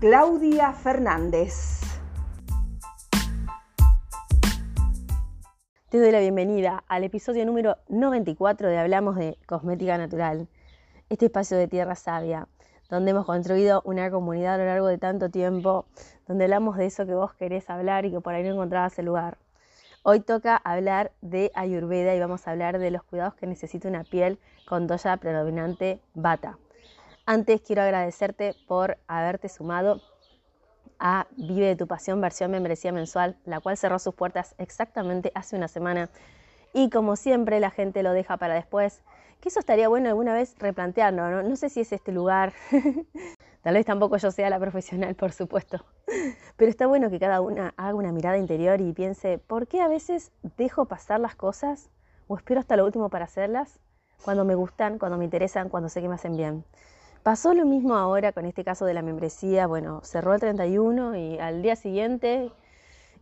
Claudia Fernández. Te doy la bienvenida al episodio número 94 de Hablamos de Cosmética Natural, este espacio de Tierra Sabia, donde hemos construido una comunidad a lo largo de tanto tiempo, donde hablamos de eso que vos querés hablar y que por ahí no encontrabas el lugar. Hoy toca hablar de Ayurveda y vamos a hablar de los cuidados que necesita una piel con toalla predominante bata. Antes quiero agradecerte por haberte sumado a Vive de tu Pasión versión membresía mensual, la cual cerró sus puertas exactamente hace una semana. Y como siempre la gente lo deja para después, que eso estaría bueno alguna vez replantearlo, ¿no? No sé si es este lugar, tal vez tampoco yo sea la profesional, por supuesto, pero está bueno que cada una haga una mirada interior y piense, ¿por qué a veces dejo pasar las cosas o espero hasta lo último para hacerlas? Cuando me gustan, cuando me interesan, cuando sé que me hacen bien. Pasó lo mismo ahora con este caso de la membresía, bueno, cerró el 31 y al día siguiente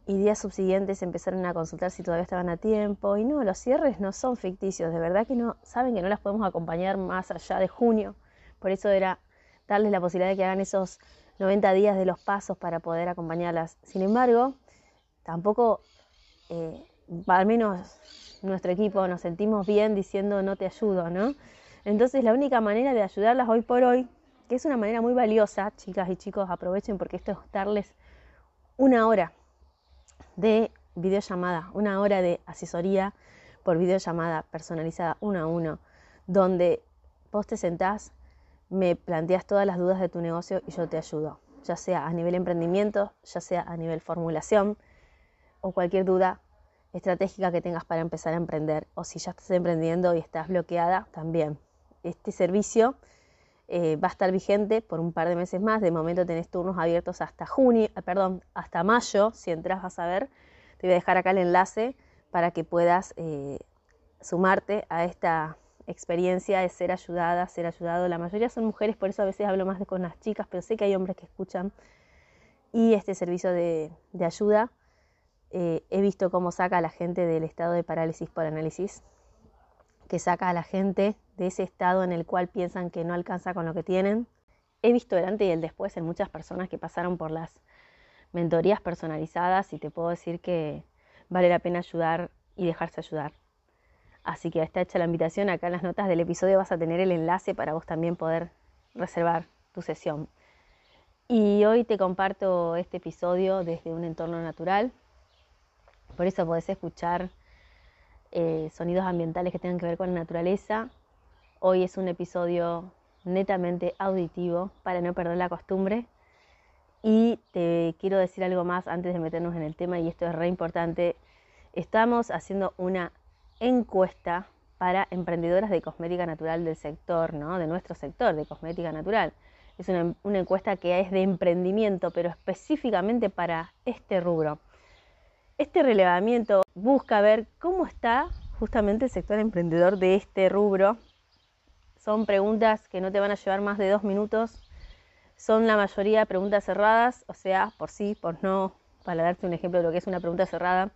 y días subsiguientes empezaron a consultar si todavía estaban a tiempo y no, los cierres no son ficticios, de verdad que no, saben que no las podemos acompañar más allá de junio, por eso era darles la posibilidad de que hagan esos 90 días de los pasos para poder acompañarlas. Sin embargo, tampoco, eh, al menos nuestro equipo, nos sentimos bien diciendo no te ayudo, ¿no? Entonces la única manera de ayudarlas hoy por hoy, que es una manera muy valiosa, chicas y chicos, aprovechen porque esto es darles una hora de videollamada, una hora de asesoría por videollamada personalizada uno a uno, donde vos te sentás, me planteas todas las dudas de tu negocio y yo te ayudo, ya sea a nivel emprendimiento, ya sea a nivel formulación o cualquier duda estratégica que tengas para empezar a emprender o si ya estás emprendiendo y estás bloqueada también este servicio eh, va a estar vigente por un par de meses más. De momento tenés turnos abiertos hasta junio, eh, perdón, hasta mayo. Si entras vas a ver, te voy a dejar acá el enlace para que puedas eh, sumarte a esta experiencia de ser ayudada, ser ayudado. La mayoría son mujeres, por eso a veces hablo más con las chicas, pero sé que hay hombres que escuchan. Y este servicio de ayuda, he visto cómo saca a la gente del estado de parálisis por análisis, que saca a la gente de ese estado en el cual piensan que no alcanza con lo que tienen. He visto el antes y el después en muchas personas que pasaron por las mentorías personalizadas y te puedo decir que vale la pena ayudar y dejarse ayudar. Así que está hecha la invitación, acá en las notas del episodio vas a tener el enlace para vos también poder reservar tu sesión. Y hoy te comparto este episodio desde un entorno natural, por eso podés escuchar eh, sonidos ambientales que tengan que ver con la naturaleza Hoy es un episodio netamente auditivo para no perder la costumbre. Y te quiero decir algo más antes de meternos en el tema, y esto es re importante. Estamos haciendo una encuesta para emprendedoras de cosmética natural del sector, ¿no? de nuestro sector de cosmética natural. Es una, una encuesta que es de emprendimiento, pero específicamente para este rubro. Este relevamiento busca ver cómo está justamente el sector emprendedor de este rubro son preguntas que no te van a llevar más de dos minutos. Son la mayoría preguntas cerradas, o sea, por sí, por no, para darte un ejemplo de lo que es una pregunta cerrada.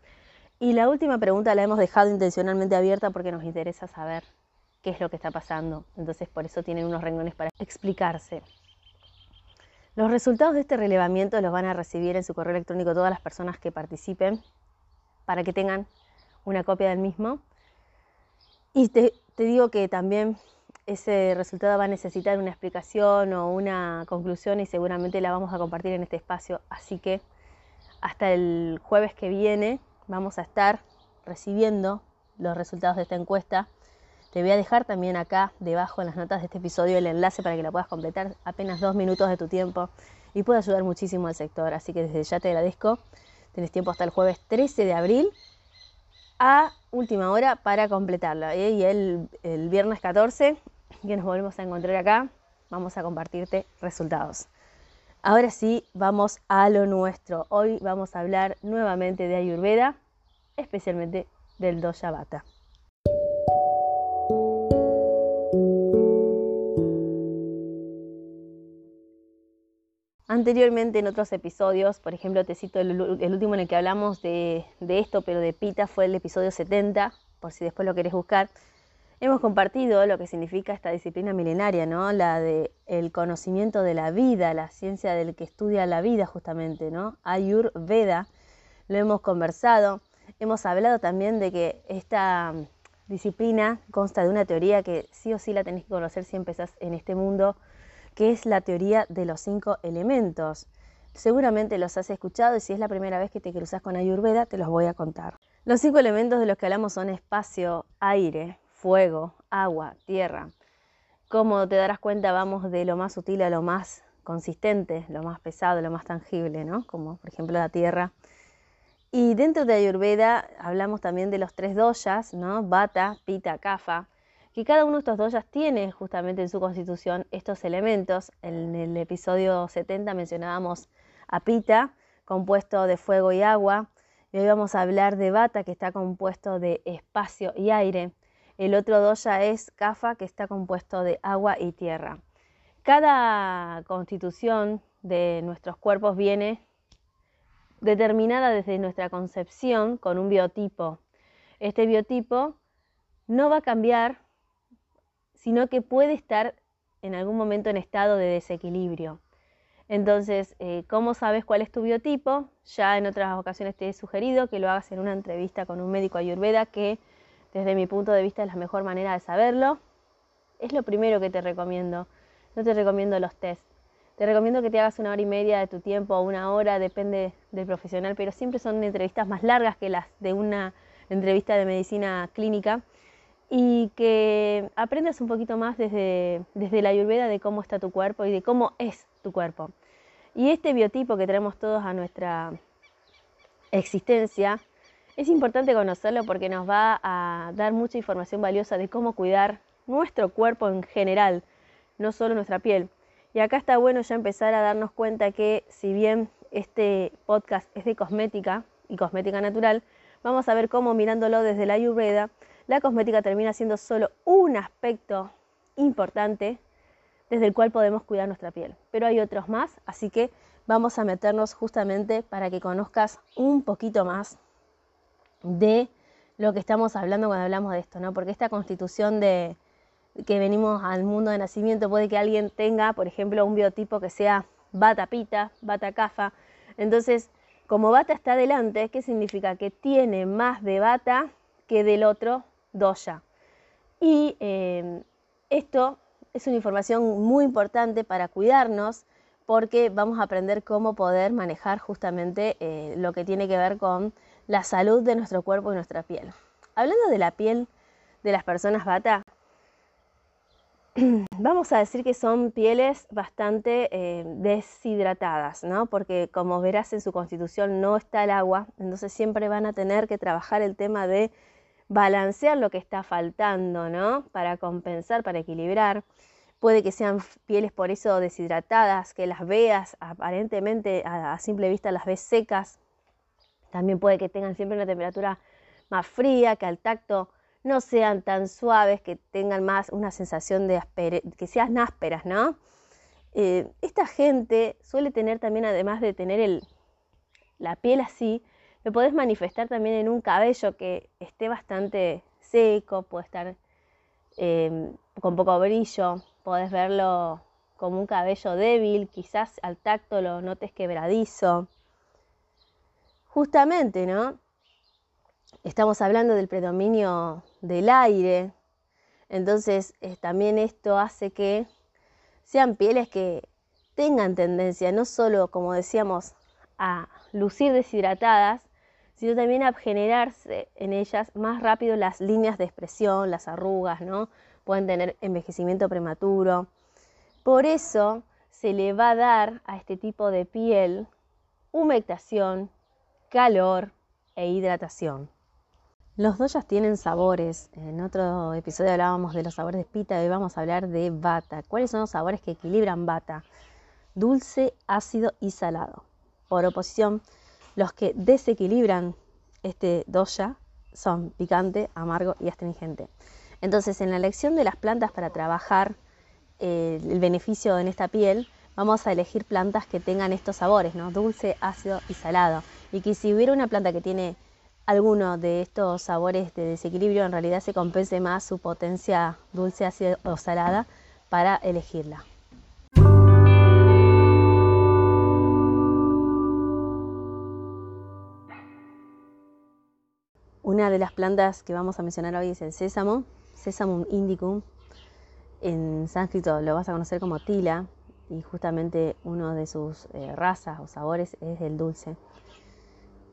Y la última pregunta la hemos dejado intencionalmente abierta porque nos interesa saber qué es lo que está pasando. Entonces, por eso tienen unos renglones para explicarse. Los resultados de este relevamiento los van a recibir en su correo electrónico todas las personas que participen para que tengan una copia del mismo. Y te, digo que también ese resultado va a necesitar una explicación o una conclusión y seguramente la vamos a compartir en este espacio. Así que hasta el jueves que viene vamos a estar recibiendo los resultados de esta encuesta. Te voy a dejar también acá debajo en las notas de este episodio el enlace para que la puedas completar apenas dos minutos de tu tiempo y puede ayudar muchísimo al sector. Así que desde ya te agradezco. Tienes tiempo hasta el jueves 13 de abril a última hora para completarla. ¿eh? Y el, viernes 14 que nos volvemos a encontrar acá, vamos a compartirte resultados. Ahora sí, vamos a lo nuestro. Hoy vamos a hablar nuevamente de Ayurveda, especialmente del Dosha Vata. Anteriormente en otros episodios, por ejemplo, te cito el, último en el que hablamos de, de, esto, pero de Pita fue el episodio 70, por si después lo querés buscar. Hemos compartido lo que significa esta disciplina milenaria, ¿no? La de el conocimiento de la vida, la ciencia del que estudia la vida justamente, ¿no? Ayurveda. Lo hemos conversado. Hemos hablado también de que esta disciplina consta de una teoría que sí o sí la tenés que conocer si empezás en este mundo, que es la teoría de los cinco elementos. Seguramente los has escuchado y si es la primera vez que te cruzas con Ayurveda, te los voy a contar. Los cinco elementos de los que hablamos son espacio, aire, fuego, agua, tierra. Como te darás cuenta, vamos de lo más sutil a lo más consistente, lo más pesado, lo más tangible, ¿no? Como por ejemplo la tierra. Y dentro de Ayurveda hablamos también de los tres doyas, ¿no? Bata, Pita, Kapha, que cada uno de estos doyas tiene justamente en su constitución estos elementos. En el episodio 70 mencionábamos a Pita, compuesto de fuego y agua. Y hoy vamos a hablar de Bata, que está compuesto de espacio y aire. El otro doya es Kafa, que está compuesto de agua y tierra. Cada constitución de nuestros cuerpos viene determinada desde nuestra concepción con un biotipo. Este biotipo no va a cambiar, sino que puede estar en algún momento en estado de desequilibrio. Entonces, eh, ¿cómo sabes cuál es tu biotipo? Ya en otras ocasiones te he sugerido que lo hagas en una entrevista con un médico ayurveda que desde mi punto de vista es la mejor manera de saberlo. Es lo primero que te recomiendo. No te recomiendo los test. Te recomiendo que te hagas una hora y media de tu tiempo o una hora, depende del profesional, pero siempre son entrevistas más largas que las de una entrevista de medicina clínica y que aprendas un poquito más desde, desde la ayurveda de cómo está tu cuerpo y de cómo es tu cuerpo. Y este biotipo que traemos todos a nuestra existencia es importante conocerlo porque nos va a dar mucha información valiosa de cómo cuidar nuestro cuerpo en general, no solo nuestra piel. Y acá está bueno ya empezar a darnos cuenta que si bien este podcast es de cosmética y cosmética natural, vamos a ver cómo mirándolo desde la Ayurveda, la cosmética termina siendo solo un aspecto importante desde el cual podemos cuidar nuestra piel. Pero hay otros más, así que vamos a meternos justamente para que conozcas un poquito más de lo que estamos hablando cuando hablamos de esto, ¿no? Porque esta constitución de que venimos al mundo de nacimiento puede que alguien tenga, por ejemplo, un biotipo que sea bata pita, bata cafa. Entonces, como bata está adelante, ¿qué significa? Que tiene más de bata que del otro doya. Y eh, esto es una información muy importante para cuidarnos porque vamos a aprender cómo poder manejar justamente eh, lo que tiene que ver con la salud de nuestro cuerpo y nuestra piel. Hablando de la piel de las personas bata, vamos a decir que son pieles bastante eh, deshidratadas, ¿no? Porque como verás en su constitución no está el agua, entonces siempre van a tener que trabajar el tema de balancear lo que está faltando, ¿no? Para compensar, para equilibrar. Puede que sean pieles por eso deshidratadas, que las veas aparentemente a simple vista las ves secas, también puede que tengan siempre una temperatura más fría, que al tacto no sean tan suaves, que tengan más una sensación de que sean ásperas, ¿no? Eh, esta gente suele tener también, además de tener el, la piel así, lo podés manifestar también en un cabello que esté bastante seco, puede estar em, con poco brillo, podés verlo como un cabello débil, quizás al tacto lo notes quebradizo. Justamente, ¿no? Estamos hablando del predominio del aire, entonces también esto hace que sean pieles que tengan tendencia no solo, como decíamos, a lucir deshidratadas, sino también a generarse en ellas más rápido las líneas de expresión, las arrugas, ¿no? Pueden tener envejecimiento prematuro. Por eso se le va a dar a este tipo de piel humectación, calor e hidratación. Los doyas tienen sabores. En otro episodio hablábamos de los sabores de pita hoy vamos a hablar de bata. ¿Cuáles son los sabores que equilibran bata? dulce, ácido y salado. Por oposición, los que desequilibran este dosha son picante, amargo y astringente. Entonces, en la elección de las plantas para trabajar eh, el beneficio en esta piel, vamos a elegir plantas que tengan estos sabores, ¿no? Dulce, ácido y salado. Y que si hubiera una planta que tiene alguno de estos sabores de desequilibrio, en realidad se compense más su potencia dulce, ácido o salada para elegirla. Una de las plantas que vamos a mencionar hoy es el sésamo, Sesamum indicum. En sánscrito lo vas a conocer como tila y justamente uno de sus eh, razas o sabores es el dulce.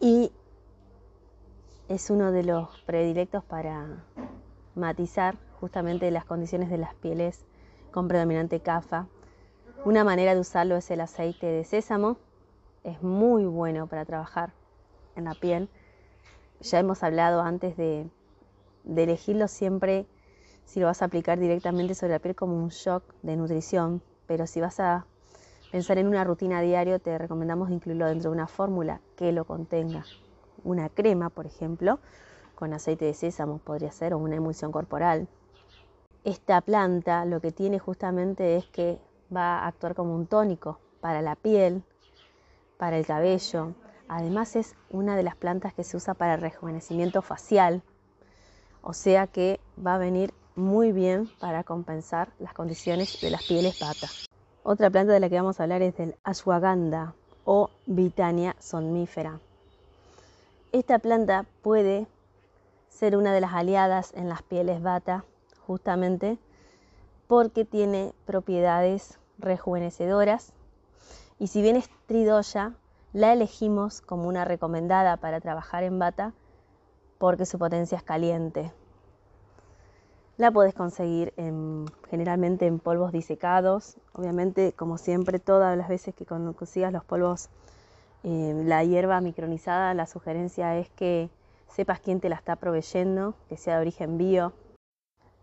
Y es uno de los predilectos para matizar justamente las condiciones de las pieles con predominante cafa. Una manera de usarlo es el aceite de sésamo. Es muy bueno para trabajar en la piel. Ya hemos hablado antes de, de elegirlo siempre si lo vas a aplicar directamente sobre la piel como un shock de nutrición, pero si vas a pensar en una rutina diario, te recomendamos incluirlo dentro de una fórmula que lo contenga una crema, por ejemplo, con aceite de sésamo podría ser, o una emulsión corporal. Esta planta lo que tiene justamente es que va a actuar como un tónico para la piel, para el cabello. Además es una de las plantas que se usa para el rejuvenecimiento facial, o sea que va a venir muy bien para compensar las condiciones de las pieles patas. Otra planta de la que vamos a hablar es del ashwagandha o Vitania somnífera. Esta planta puede ser una de las aliadas en las pieles bata, justamente porque tiene propiedades rejuvenecedoras. Y si bien es tridoya, la elegimos como una recomendada para trabajar en bata porque su potencia es caliente. La puedes conseguir generalmente en polvos disecados. Obviamente, como siempre, todas las veces que consigas los polvos eh, la hierba micronizada, la sugerencia es que sepas quién te la está proveyendo, que sea de origen bio.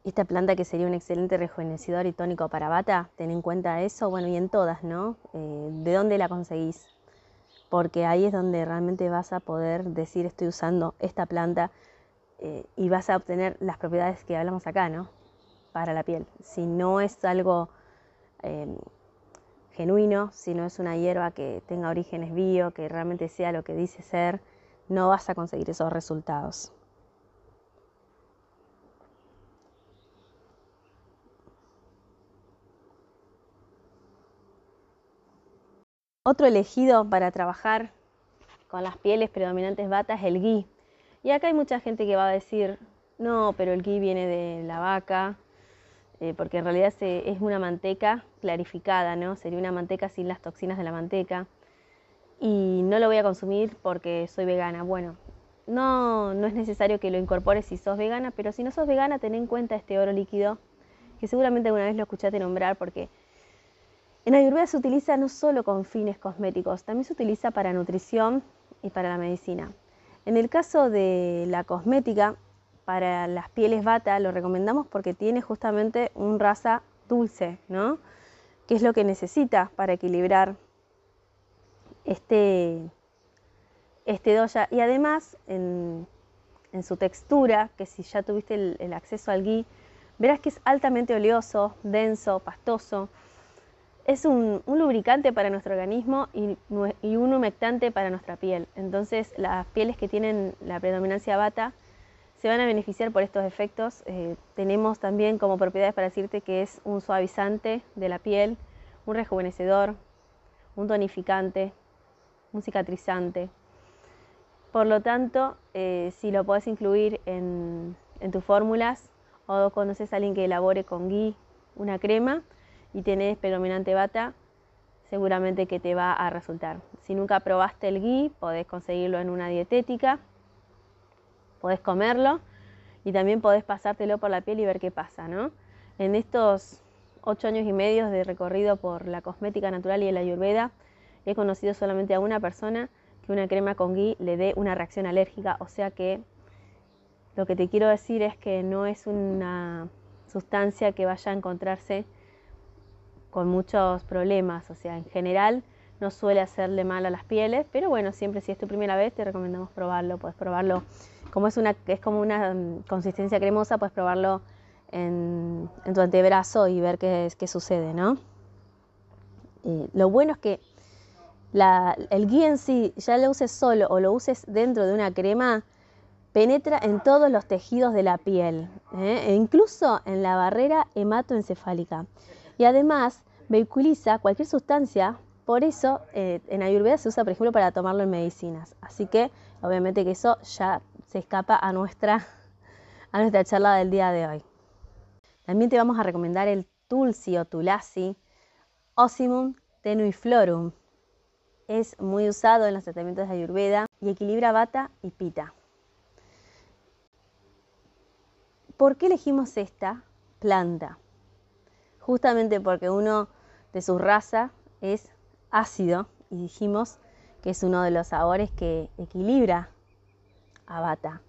Esta planta que sería un excelente rejuvenecedor y tónico para bata, ten en cuenta eso, bueno, y en todas, ¿no? Eh, ¿De dónde la conseguís? Porque ahí es donde realmente vas a poder decir estoy usando esta planta eh, y vas a obtener las propiedades que hablamos acá, ¿no? Para la piel. Si no es algo genuino, si no es una hierba que tenga orígenes bio, que realmente sea lo que dice ser, no vas a conseguir esos resultados. Otro elegido para trabajar con las pieles predominantes bata es el ghee. Y acá hay mucha gente que va a decir, no, pero el ghee viene de la vaca, eh, porque en realidad es una manteca clarificada, ¿no? Sería una manteca sin las toxinas de la manteca. Y no lo voy a consumir porque soy vegana. Bueno, no, no es necesario que lo incorpores si sos vegana, pero si no sos vegana, ten en cuenta este oro líquido, que seguramente alguna vez lo escuchaste nombrar porque en Ayurveda se utiliza no solo con fines cosméticos, también se utiliza para nutrición y para la medicina. En el caso de la cosmética, para las pieles bata lo recomendamos porque tiene justamente un raza dulce, ¿no? Que es lo que necesita para equilibrar este, este doya. Y además, en, su textura, que si ya tuviste el, acceso al ghee, verás que es altamente oleoso, denso, pastoso. Es un, lubricante para nuestro organismo y, un humectante para nuestra piel. Entonces, las pieles que tienen la predominancia bata, se van a beneficiar por estos efectos. Eh, tenemos también como propiedades para decirte que es un suavizante de la piel, un rejuvenecedor, un tonificante, un cicatrizante. Por lo tanto, eh, si lo puedes incluir en, tus fórmulas o conoces a alguien que elabore con ghee una crema y tenés predominante bata, seguramente que te va a resultar. Si nunca probaste el ghee, podés conseguirlo en una dietética podés comerlo y también podés pasártelo por la piel y ver qué pasa, ¿no? En estos ocho años y medio de recorrido por la cosmética natural y la ayurveda, he conocido solamente a una persona que una crema con ghee le dé una reacción alérgica, o sea que lo que te quiero decir es que no es una sustancia que vaya a encontrarse con muchos problemas, o sea, en general no suele hacerle mal a las pieles, pero bueno, siempre si es tu primera vez te recomendamos probarlo, puedes probarlo, como es, una, es como una mm, consistencia cremosa, puedes probarlo en, tu antebrazo y ver qué, qué sucede, ¿no? Eh, lo bueno es que el guía en sí, ya lo uses solo o lo uses dentro de una crema, penetra en todos los tejidos de la piel, ¿eh? e incluso en la barrera hematoencefálica. Y además vehiculiza cualquier sustancia, por eso eh, en Ayurveda se usa, por ejemplo, para tomarlo en medicinas. Así que obviamente que eso ya se escapa a nuestra, a nuestra charla del día de hoy. También te vamos a recomendar el Tulsi o Tulasi Ossimum tenuiflorum. Es muy usado en los tratamientos de Ayurveda y equilibra bata y pita. ¿Por qué elegimos esta planta? Justamente porque uno de sus razas es ácido y dijimos que es uno de los sabores que equilibra a bata.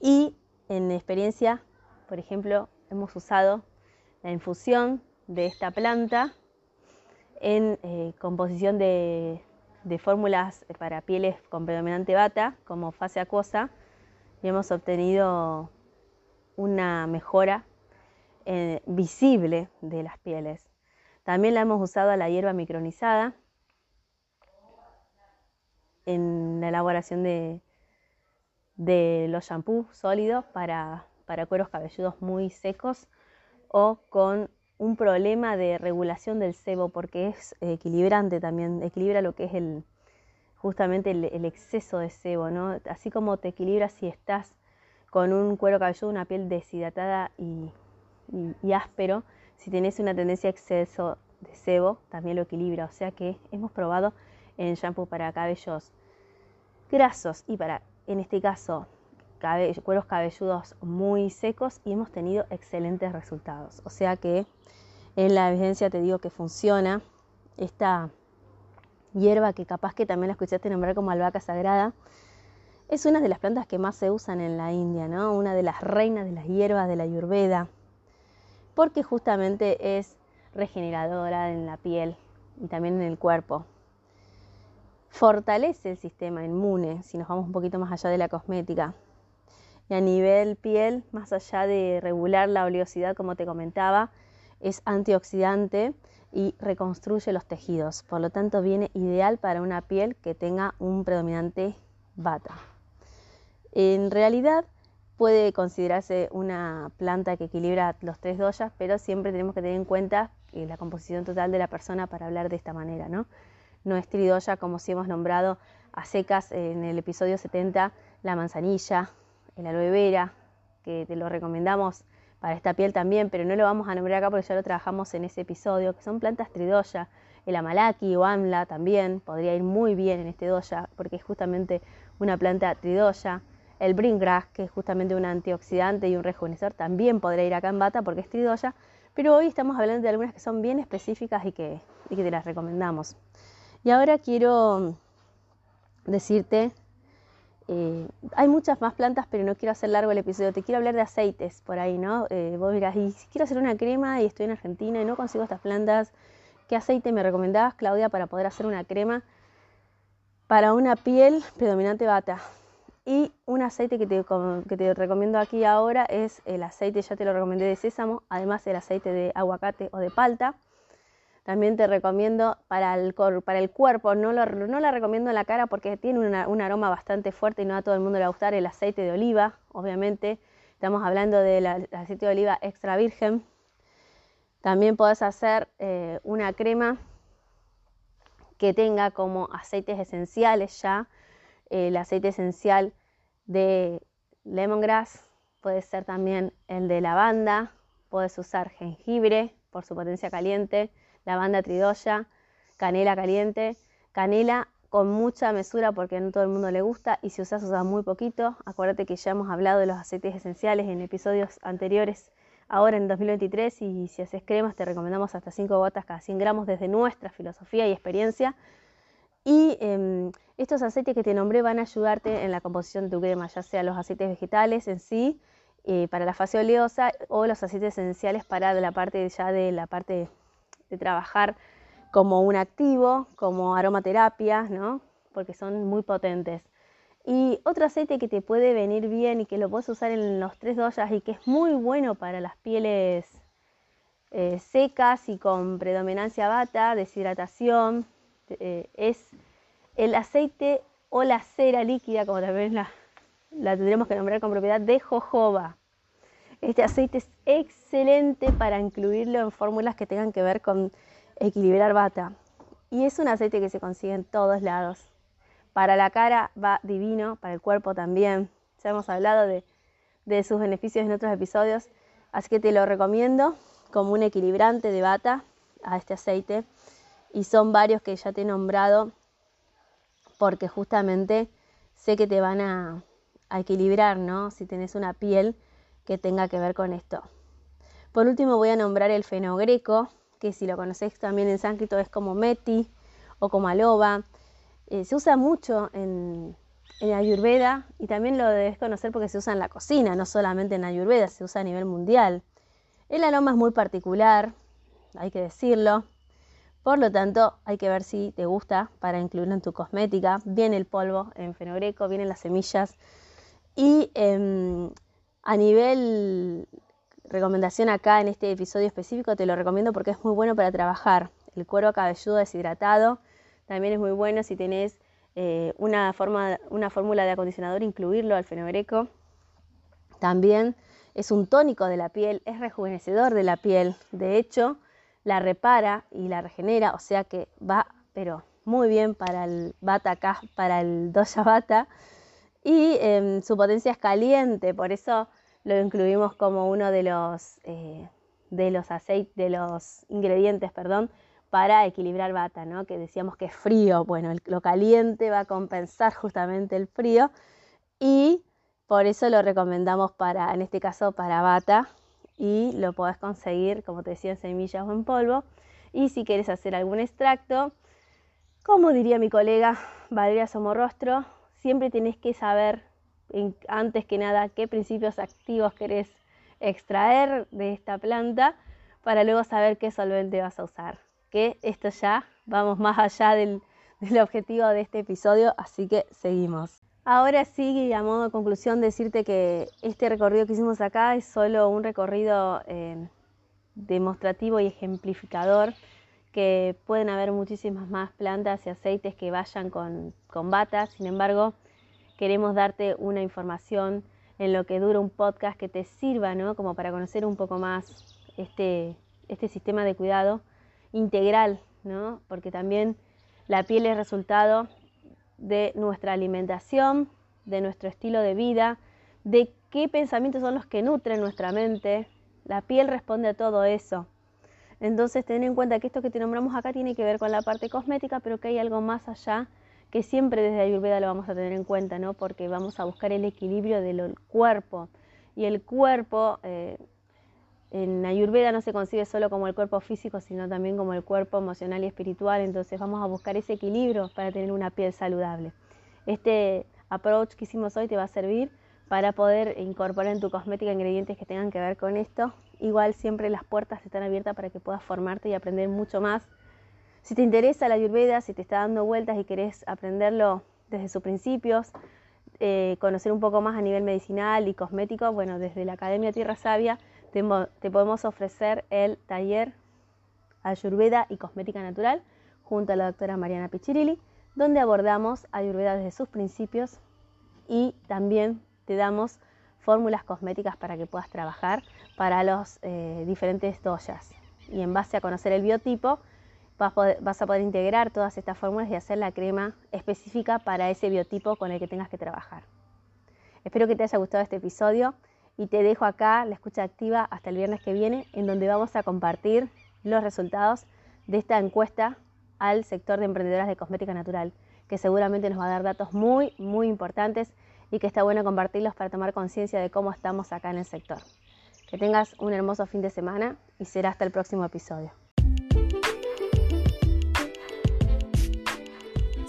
Y en experiencia, por ejemplo, hemos usado la infusión de esta planta en eh, composición de, fórmulas para pieles con predominante bata, como fase acuosa, y hemos obtenido una mejora eh, visible de las pieles. También la hemos usado a la hierba micronizada en la elaboración de, los shampoos sólidos para, para cueros cabelludos muy secos o con un problema de regulación del sebo porque es equilibrante también, equilibra lo que es el justamente el, exceso de sebo, ¿no? Así como te equilibra si estás con un cuero cabelludo, una piel deshidratada y, y áspero, si tenés una tendencia a exceso de sebo, también lo equilibra. O sea que hemos probado en shampoo para cabellos grasos y para, en este caso, cueros cabelludos muy secos y hemos tenido excelentes resultados. O sea que en la evidencia te digo que funciona. Esta hierba que capaz que también la escuchaste nombrar como albahaca sagrada, es una de las plantas que más se usan en la India, ¿no? Una de las reinas de las hierbas de la Ayurveda, porque justamente es regeneradora en la piel y también en el cuerpo. Fortalece el sistema inmune, si nos vamos un poquito más allá de la cosmética. Y a nivel piel, más allá de regular la oleosidad, como te comentaba, es antioxidante y reconstruye los tejidos. Por lo tanto, viene ideal para una piel que tenga un predominante bata. En realidad, puede considerarse una planta que equilibra los tres doyas, pero siempre tenemos que tener en cuenta la composición total de la persona para hablar de esta manera, ¿no? No es tridoya como si hemos nombrado a secas en el episodio 70 la manzanilla, el aloe vera, que te lo recomendamos para esta piel también, pero no lo vamos a nombrar acá porque ya lo trabajamos en ese episodio, que son plantas tridoya, el amalaki o amla también podría ir muy bien en este doya porque es justamente una planta tridoya. El bringgrass, que es justamente un antioxidante y un rejuvenecedor, también podría ir acá en bata porque es tridoya, pero hoy estamos hablando de algunas que son bien específicas y que, te las recomendamos. Y ahora quiero decirte eh, hay muchas más plantas, pero no quiero hacer largo el episodio. Te quiero hablar de aceites por ahí, ¿no? Eh, vos dirás, y si quiero hacer una crema y estoy en Argentina y no consigo estas plantas, ¿qué aceite me recomendabas, Claudia, para poder hacer una crema para una piel predominante bata? Y un aceite que te, que te recomiendo aquí ahora es el aceite, ya te lo recomendé de sésamo, además el aceite de aguacate o de palta. También te recomiendo para el, para el cuerpo, no, no la recomiendo en la cara porque tiene un aroma bastante fuerte y no a todo el mundo le va a gustar el aceite de oliva, obviamente. Estamos hablando del aceite de oliva extra virgen. También podés hacer eh, una crema que tenga como aceites esenciales ya. El aceite esencial de lemongrass, puede ser también el de lavanda, puedes usar jengibre por su potencia caliente, lavanda tridoya, canela caliente, canela con mucha mesura porque no todo el mundo le gusta y si usas usas muy poquito. Acuérdate que ya hemos hablado de los aceites esenciales en episodios anteriores, ahora en 2023 y si haces cremas te recomendamos hasta 5 gotas cada 100 gramos desde nuestra filosofía y experiencia. Y em, estos aceites que te nombré van a ayudarte en la composición de tu crema, ya sea los aceites vegetales en sí eh, para la fase oleosa o los aceites esenciales para la parte ya de la parte de trabajar como un activo, como aromaterapia, ¿no? Porque son muy potentes. Y otro aceite que te puede venir bien y que lo puedes usar en los tres doyas y que es muy bueno para las pieles eh, secas y con predominancia bata, deshidratación, eh, es el aceite o la cera líquida, como también la, la tendremos que nombrar con propiedad, de jojoba. Este aceite es excelente para incluirlo en fórmulas que tengan que ver con equilibrar bata. Y es un aceite que se consigue en todos lados. Para la cara va divino, para el cuerpo también. Ya hemos hablado de, de sus beneficios en otros episodios, así que te lo recomiendo como un equilibrante de bata a este aceite. Y son varios que ya te he nombrado porque justamente sé que te van a, equilibrar, ¿no? Si tenés una piel que tenga que ver con esto. Por último voy a nombrar el fenogreco, que si lo conocéis también en sánscrito es como meti o como aloba. Eh, se usa mucho en, Ayurveda y también lo debes conocer porque se usa en la cocina, no solamente en Ayurveda, se usa a nivel mundial. El aroma es muy particular, hay que decirlo. Por lo tanto, hay que ver si te gusta para incluirlo en tu cosmética. Viene el polvo en fenogreco, vienen las semillas. Y em, a nivel recomendación acá en este episodio específico, te lo recomiendo porque es muy bueno para trabajar. El cuero cabelludo deshidratado también es muy bueno si tenés eh, una, una fórmula de acondicionador, incluirlo al fenogreco. También es un tónico de la piel, es rejuvenecedor de la piel. De hecho, la repara y la regenera, o sea que va, pero muy bien para el bata para el doya bata. Y em, su potencia es caliente, por eso lo incluimos como uno de los, eh, de los de los ingredientes, perdón, para equilibrar bata, ¿no? Que decíamos que es frío, bueno, lo caliente va a compensar justamente el frío y por eso lo recomendamos para, en este caso, para bata y lo podés conseguir, como te decía, en semillas o en polvo. Y si quieres hacer algún extracto, como diría mi colega Valeria Somorrostro, siempre tenés que saber antes que nada qué principios activos querés extraer de esta planta para luego saber qué solvente vas a usar. Que esto ya vamos más allá del, objetivo de este episodio, así que seguimos. Ahora sí, a modo de conclusión, decirte que este recorrido que hicimos acá es solo un recorrido eh, demostrativo y ejemplificador, que pueden haber muchísimas más plantas y aceites que vayan con, con bata, sin embargo, queremos darte una información en lo que dura un podcast que te sirva, ¿no? Como para conocer un poco más este, este sistema de cuidado integral, ¿no? Porque también la piel es resultado de nuestra alimentación, de nuestro estilo de vida, de qué pensamientos son los que nutren nuestra mente. La piel responde a todo eso. Entonces, ten en cuenta que esto que te nombramos acá tiene que ver con la parte cosmética, pero que hay algo más allá que siempre desde Ayurveda lo vamos a tener en cuenta, ¿no? Porque vamos a buscar el equilibrio del cuerpo. Y el cuerpo, eh, en Ayurveda no se concibe solo como el cuerpo físico, sino también como el cuerpo emocional y espiritual. Entonces vamos a buscar ese equilibrio para tener una piel saludable. Este approach que hicimos hoy te va a servir para poder incorporar en tu cosmética ingredientes que tengan que ver con esto. Igual siempre las puertas están abiertas para que puedas formarte y aprender mucho más si te interesa la Ayurveda, si te está dando vueltas y querés aprenderlo desde sus principios, eh, conocer un poco más a nivel medicinal y cosmético, bueno, desde la Academia Tierra Sabia te, podemos ofrecer el taller Ayurveda y Cosmética Natural junto a la doctora Mariana Pichirilli, donde abordamos Ayurveda desde sus principios y también te damos fórmulas cosméticas para que puedas trabajar para los eh, diferentes doyas. Y en base a conocer el biotipo, vas, a poder integrar todas estas fórmulas y hacer la crema específica para ese biotipo con el que tengas que trabajar. Espero que te haya gustado este episodio y te dejo acá la escucha activa hasta el viernes que viene, en donde vamos a compartir los resultados de esta encuesta al sector de emprendedoras de cosmética natural, que seguramente nos va a dar datos muy, muy importantes y que está bueno compartirlos para tomar conciencia de cómo estamos acá en el sector. Que tengas un hermoso fin de semana y será hasta el próximo episodio.